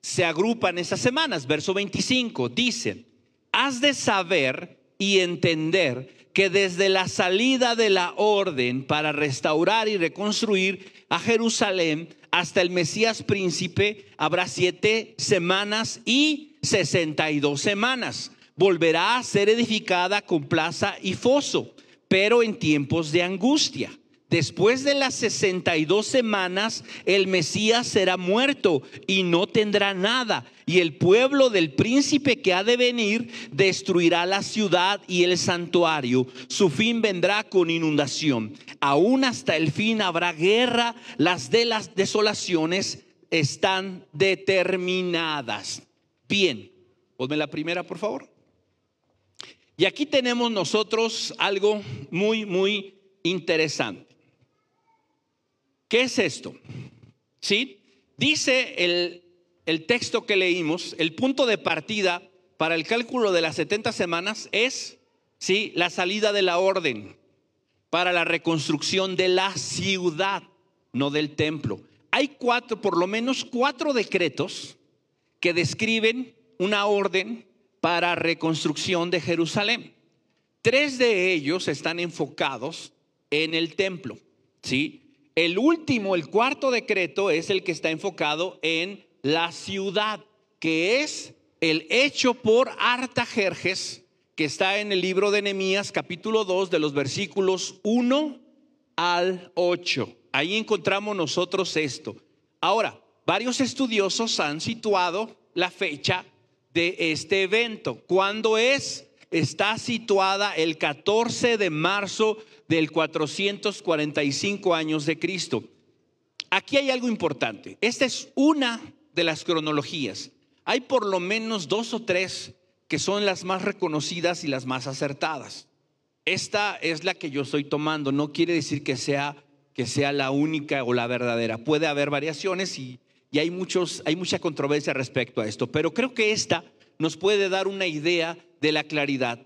se agrupan esas semanas. Verso 25 dice, has de saber y entender que desde la salida de la orden para restaurar y reconstruir a Jerusalén hasta el Mesías príncipe habrá siete semanas y sesenta y dos semanas. Volverá a ser edificada con plaza y foso, pero en tiempos de angustia Después de las 62 semanas, el Mesías será muerto y no tendrá nada. Y el pueblo del príncipe que ha de venir destruirá la ciudad y el santuario. Su fin vendrá con inundación. Aún hasta el fin habrá guerra, las de las desolaciones están determinadas. Bien, ponme la primera, por favor. Y aquí tenemos nosotros algo muy, muy interesante. ¿Qué es esto? ¿Sí? Dice el, el texto que leímos, el punto de partida para el cálculo de las 70 semanas es, ¿sí? La salida de la orden para la reconstrucción de la ciudad, no del templo. Hay cuatro, por lo menos cuatro decretos que describen una orden para reconstrucción de Jerusalén. Tres de ellos están enfocados en el templo, ¿sí? El último, el cuarto decreto es el que está enfocado en la ciudad, que es el hecho por Artajerjes, que está en el libro de Nehemías capítulo 2 de los versículos 1 al 8. Ahí encontramos nosotros esto. Ahora, varios estudiosos han situado la fecha de este evento. ¿Cuándo es? Está situada el 14 de marzo del 445 años de Cristo. Aquí hay algo importante. Esta es una de las cronologías. Hay por lo menos dos o tres que son las más reconocidas y las más acertadas. Esta es la que yo estoy tomando. No quiere decir que sea, que sea la única o la verdadera. Puede haber variaciones y, y hay, muchos, hay mucha controversia respecto a esto. Pero creo que esta nos puede dar una idea de la claridad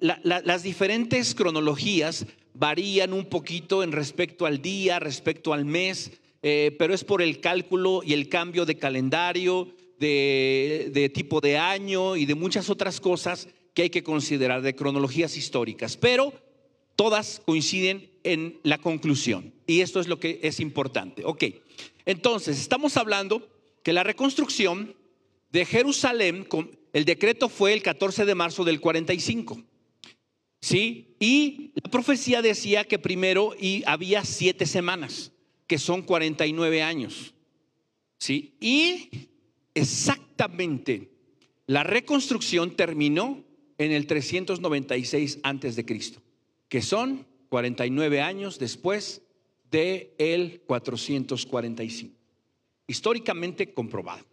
las diferentes cronologías varían un poquito en respecto al día, respecto al mes, eh, pero es por el cálculo y el cambio de calendario, de, de tipo de año y de muchas otras cosas que hay que considerar de cronologías históricas. Pero todas coinciden en la conclusión. Y esto es lo que es importante. Ok, entonces estamos hablando que la reconstrucción de Jerusalén el decreto fue el 14 de marzo del 45. ¿Sí? Y la profecía decía que primero y había siete semanas, que son 49 años. ¿Sí? Y exactamente la reconstrucción terminó en el 396 antes de Cristo, que son 49 años después de el 445. Históricamente comprobado.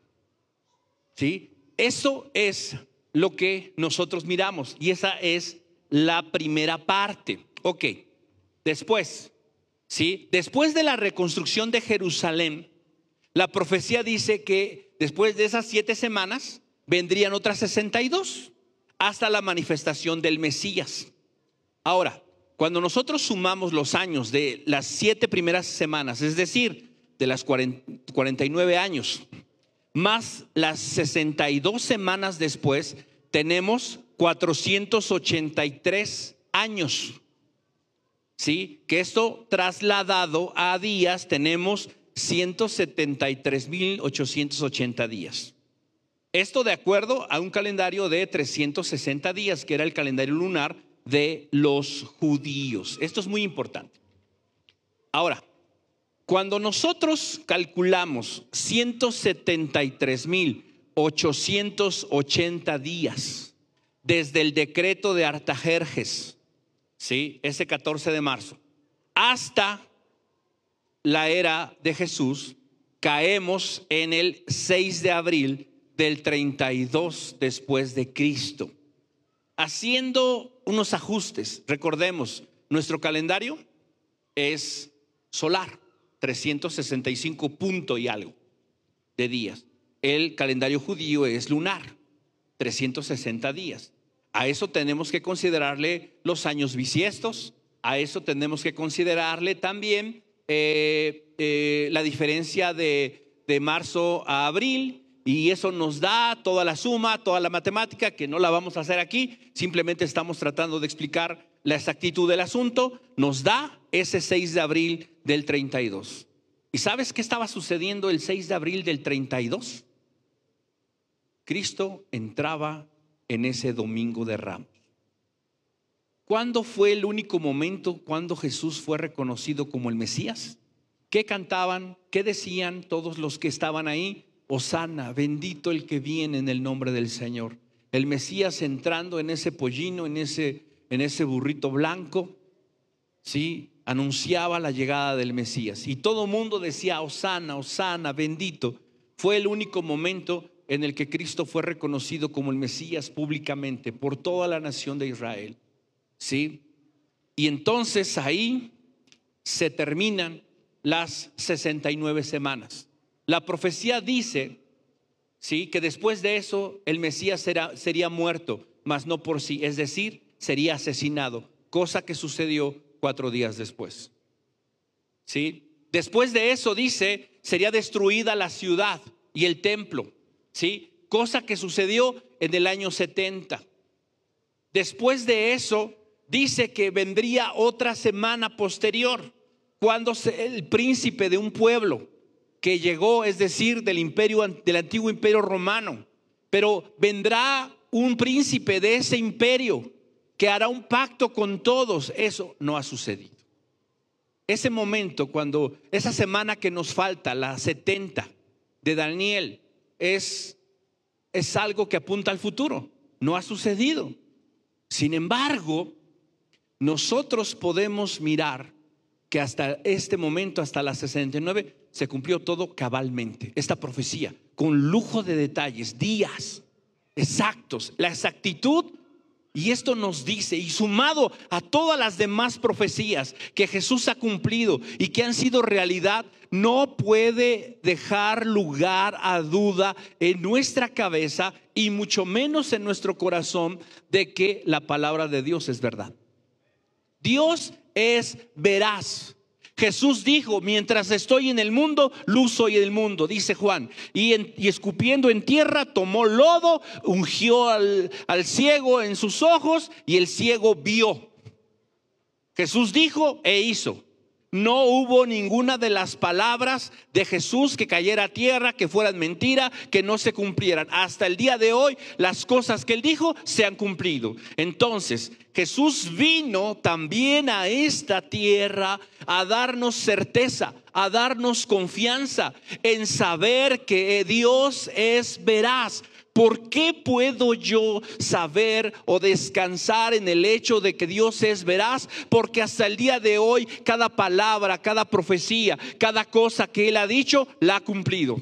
¿Sí? Eso es lo que nosotros miramos y esa es la primera parte. Ok, después, ¿sí? Después de la reconstrucción de Jerusalén, la profecía dice que después de esas siete semanas vendrían otras 62 hasta la manifestación del Mesías. Ahora, cuando nosotros sumamos los años de las siete primeras semanas, es decir, de las 49 años, más las 62 semanas después, tenemos 483 años. ¿Sí? Que esto trasladado a días tenemos 173.880 días. Esto de acuerdo a un calendario de 360 días, que era el calendario lunar de los judíos. Esto es muy importante. Ahora, cuando nosotros calculamos 173.880 días desde el decreto de Artajerjes, ¿sí? ese 14 de marzo, hasta la era de Jesús, caemos en el 6 de abril del 32 después de Cristo. Haciendo unos ajustes, recordemos, nuestro calendario es solar. 365 punto y algo de días. El calendario judío es lunar, 360 días. A eso tenemos que considerarle los años bisiestos, a eso tenemos que considerarle también eh, eh, la diferencia de, de marzo a abril, y eso nos da toda la suma, toda la matemática, que no la vamos a hacer aquí, simplemente estamos tratando de explicar la exactitud del asunto, nos da ese 6 de abril del 32. ¿Y sabes qué estaba sucediendo el 6 de abril del 32? Cristo entraba en ese domingo de ramos. ¿Cuándo fue el único momento cuando Jesús fue reconocido como el Mesías? ¿Qué cantaban? ¿Qué decían todos los que estaban ahí? Osana, bendito el que viene en el nombre del Señor. El Mesías entrando en ese pollino, en ese, en ese burrito blanco, ¿sí? anunciaba la llegada del Mesías. Y todo el mundo decía, Osana, Osana, bendito. Fue el único momento en el que Cristo fue reconocido como el Mesías públicamente por toda la nación de Israel. ¿Sí? Y entonces ahí se terminan las 69 semanas. La profecía dice, ¿sí? Que después de eso el Mesías sería muerto, mas no por sí, es decir, sería asesinado, cosa que sucedió cuatro días después. ¿Sí? Después de eso dice, sería destruida la ciudad y el templo, ¿sí? Cosa que sucedió en el año 70. Después de eso dice que vendría otra semana posterior, cuando el príncipe de un pueblo que llegó, es decir, del imperio del antiguo imperio romano, pero vendrá un príncipe de ese imperio que hará un pacto con todos. Eso no ha sucedido. Ese momento, cuando esa semana que nos falta, la 70 de Daniel, es, es algo que apunta al futuro. No ha sucedido. Sin embargo, nosotros podemos mirar que hasta este momento, hasta la 69, se cumplió todo cabalmente. Esta profecía, con lujo de detalles, días exactos, la exactitud. Y esto nos dice, y sumado a todas las demás profecías que Jesús ha cumplido y que han sido realidad, no puede dejar lugar a duda en nuestra cabeza y mucho menos en nuestro corazón de que la palabra de Dios es verdad. Dios es veraz. Jesús dijo, mientras estoy en el mundo, luz soy el mundo, dice Juan. Y, escupiendo en tierra, tomó lodo, ungió al, al ciego en sus ojos y el ciego vio. Jesús dijo e hizo no hubo ninguna de las palabras de Jesús que cayera a tierra, que fueran mentira, que no se cumplieran. Hasta el día de hoy las cosas que él dijo se han cumplido. Entonces, Jesús vino también a esta tierra a darnos certeza, a darnos confianza en saber que Dios es veraz, ¿Por qué puedo yo saber o descansar en el hecho de que Dios es veraz? Porque hasta el día de hoy cada palabra, cada profecía, cada cosa que Él ha dicho, la ha cumplido.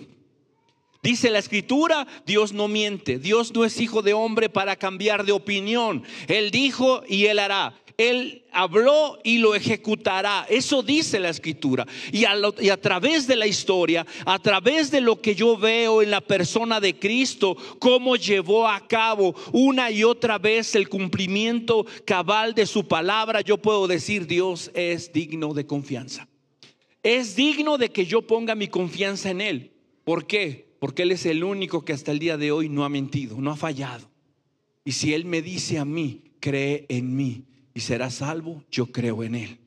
Dice la escritura, Dios no miente, Dios no es hijo de hombre para cambiar de opinión. Él dijo y Él hará. Él habló y lo ejecutará. Eso dice la escritura. Y a, través de la historia, a través de lo que yo veo en la persona de Cristo, cómo llevó a cabo una y otra vez el cumplimiento cabal de su palabra, yo puedo decir, Dios es digno de confianza. Es digno de que yo ponga mi confianza en Él. ¿Por qué? Porque Él es el único que hasta el día de hoy no ha mentido, no ha fallado. Y si Él me dice a mí, cree en mí, y será salvo, yo creo en Él.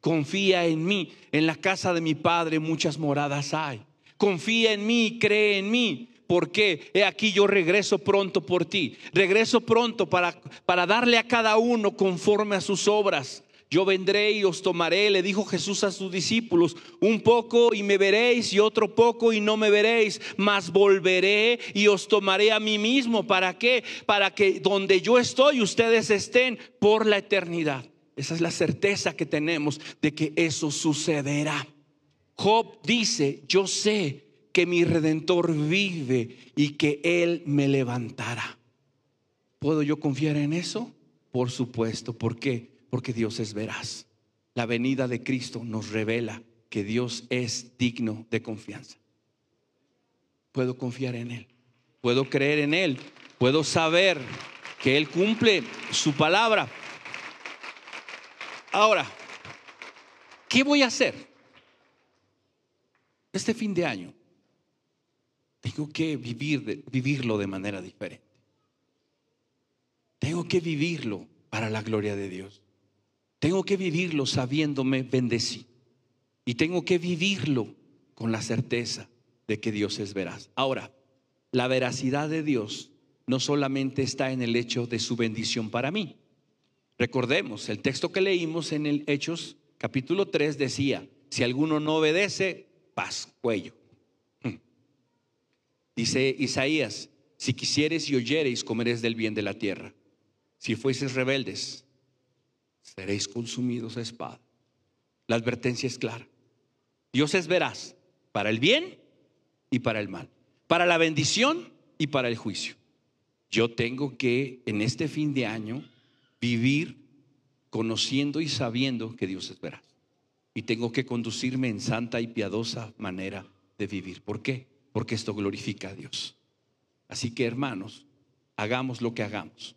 Confía en mí. En la casa de mi Padre muchas moradas hay. Confía en mí, cree en mí. Porque he aquí yo regreso pronto por ti. Regreso pronto para, para darle a cada uno conforme a sus obras. Yo vendré y os tomaré, le dijo Jesús a sus discípulos, un poco y me veréis y otro poco y no me veréis, mas volveré y os tomaré a mí mismo. ¿Para qué? Para que donde yo estoy ustedes estén por la eternidad. Esa es la certeza que tenemos de que eso sucederá. Job dice, yo sé que mi redentor vive y que él me levantará. ¿Puedo yo confiar en eso? Por supuesto. ¿Por qué? Porque Dios es veraz. La venida de Cristo nos revela que Dios es digno de confianza. Puedo confiar en Él. Puedo creer en Él. Puedo saber que Él cumple su palabra. Ahora, ¿qué voy a hacer? Este fin de año tengo que vivir, vivirlo de manera diferente. Tengo que vivirlo para la gloria de Dios. Tengo que vivirlo sabiéndome bendecido. Y tengo que vivirlo con la certeza de que Dios es veraz. Ahora, la veracidad de Dios no solamente está en el hecho de su bendición para mí. Recordemos, el texto que leímos en el Hechos capítulo 3 decía, si alguno no obedece, paz, cuello. Hmm. Dice Isaías, si quisieres y oyereis, comeréis del bien de la tierra. Si fueseis rebeldes, seréis consumidos a espada. La advertencia es clara. Dios es veraz para el bien y para el mal, para la bendición y para el juicio. Yo tengo que en este fin de año vivir conociendo y sabiendo que Dios es veraz. Y tengo que conducirme en santa y piadosa manera de vivir. ¿Por qué? Porque esto glorifica a Dios. Así que hermanos, hagamos lo que hagamos.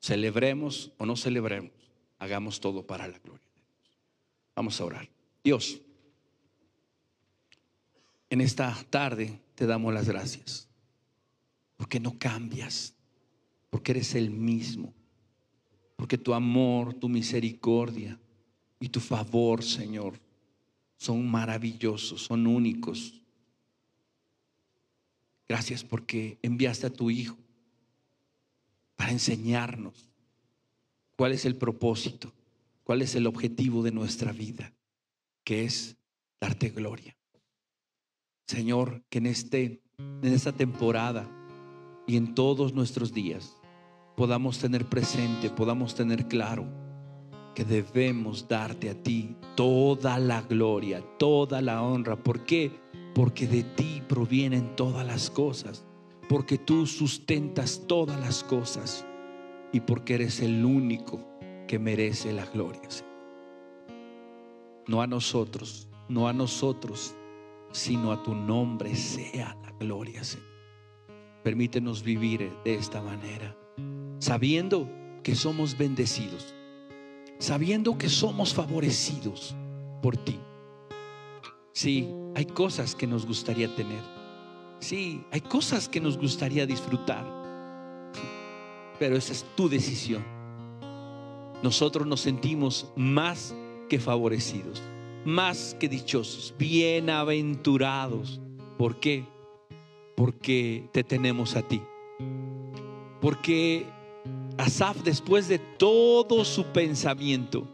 Celebremos o no celebremos, hagamos todo para la gloria de Dios. Vamos a orar. Dios, en esta tarde te damos las gracias, porque no cambias, porque eres el mismo, porque tu amor, tu misericordia y tu favor, Señor, son maravillosos, son únicos. Gracias porque enviaste a tu Hijo para enseñarnos cuál es el propósito, cuál es el objetivo de nuestra vida, que es darte gloria. Señor, que en, este, en esta temporada y en todos nuestros días podamos tener presente, podamos tener claro que debemos darte a ti toda la gloria, toda la honra. ¿Por qué? Porque de ti provienen todas las cosas, porque tú sustentas todas las cosas y porque eres el único que merece la gloria. No a nosotros, no a nosotros, sino a tu nombre sea la gloria. Permítenos vivir de esta manera, sabiendo que somos bendecidos, sabiendo que somos favorecidos por ti. Sí, hay cosas que nos gustaría tener. Sí, hay cosas que nos gustaría disfrutar. Pero esa es tu decisión. Nosotros nos sentimos más que favorecidos más que dichosos, bienaventurados. ¿Por qué? Porque te tenemos a ti. Porque Asaf, después de todo su pensamiento,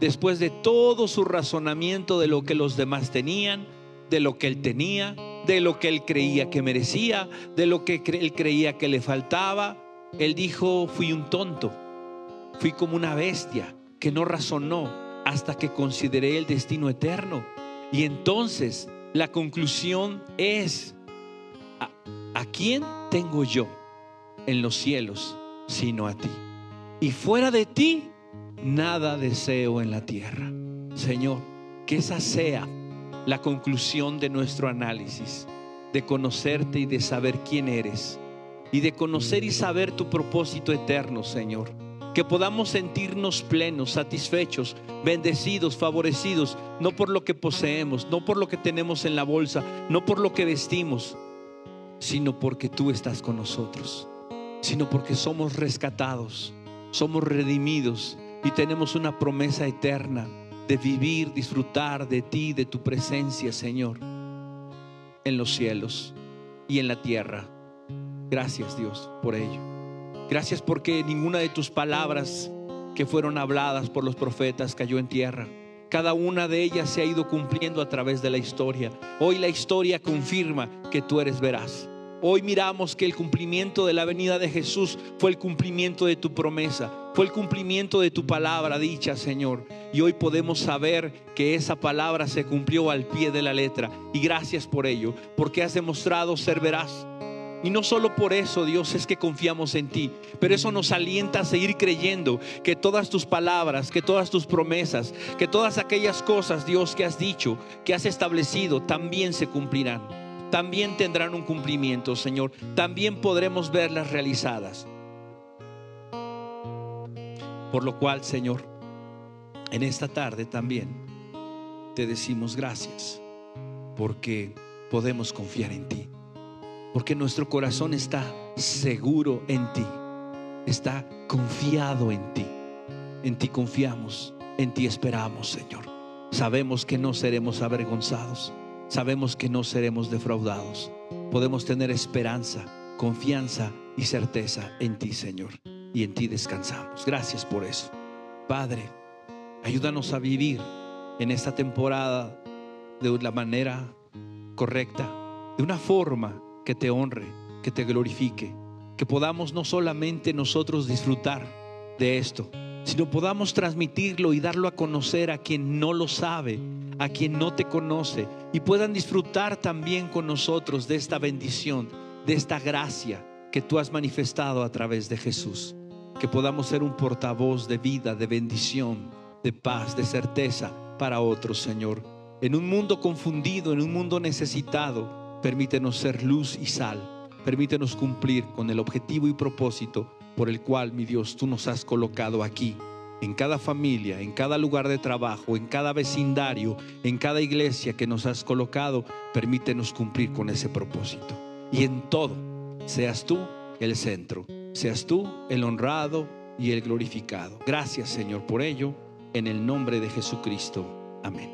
después de todo su razonamiento de lo que los demás tenían, de lo que él tenía, de lo que él creía que merecía, de lo que él creía que le faltaba, él dijo, fui un tonto, fui como una bestia que no razonó, hasta que consideré el destino eterno. Y entonces la conclusión es, ¿a, quién tengo yo en los cielos sino a ti? Y fuera de ti, nada deseo en la tierra. Señor, que esa sea la conclusión de nuestro análisis, de conocerte y de saber quién eres, y de conocer y saber tu propósito eterno, Señor que podamos sentirnos plenos, satisfechos, bendecidos, favorecidos, no por lo que poseemos, no por lo que tenemos en la bolsa, no por lo que vestimos, sino porque tú estás con nosotros, sino porque somos rescatados, somos redimidos y tenemos una promesa eterna de vivir, disfrutar de ti, de tu presencia, Señor, en los cielos y en la tierra. Gracias Dios por ello. Gracias porque ninguna de tus palabras que fueron habladas por los profetas cayó en tierra. Cada una de ellas se ha ido cumpliendo a través de la historia. Hoy la historia confirma que tú eres veraz. Hoy miramos que el cumplimiento de la venida de Jesús fue el cumplimiento de tu promesa, fue el cumplimiento de tu palabra dicha, Señor. Y hoy podemos saber que esa palabra se cumplió al pie de la letra. Y gracias por ello, porque has demostrado ser veraz y no solo por eso, Dios, es que confiamos en ti, pero eso nos alienta a seguir creyendo que todas tus palabras, que todas tus promesas, que todas aquellas cosas, Dios, que has dicho, que has establecido, también se cumplirán. También tendrán un cumplimiento, Señor. También podremos verlas realizadas. Por lo cual, Señor, en esta tarde también te decimos gracias, porque podemos confiar en ti porque nuestro corazón está seguro en ti, está confiado en ti. En ti confiamos, en ti esperamos, Señor. Sabemos que no seremos avergonzados, sabemos que no seremos defraudados. Podemos tener esperanza, confianza y certeza en ti, Señor. Y en ti descansamos. Gracias por eso. Padre, ayúdanos a vivir en esta temporada de la manera correcta, de una forma que te honre, que te glorifique, que podamos no solamente nosotros disfrutar de esto, sino podamos transmitirlo y darlo a conocer a quien no lo sabe, a quien no te conoce, y puedan disfrutar también con nosotros de esta bendición, de esta gracia que tú has manifestado a través de Jesús. Que podamos ser un portavoz de vida, de bendición, de paz, de certeza para otros, Señor. En un mundo confundido, en un mundo necesitado, permítenos ser luz y sal. Permítenos cumplir con el objetivo y propósito por el cual, mi Dios, tú nos has colocado aquí, en cada familia, en cada lugar de trabajo, en cada vecindario, en cada iglesia que nos has colocado, permítenos cumplir con ese propósito. Y en todo, seas tú el centro, seas tú el honrado y el glorificado. Gracias, Señor, por ello, en el nombre de Jesucristo. Amén.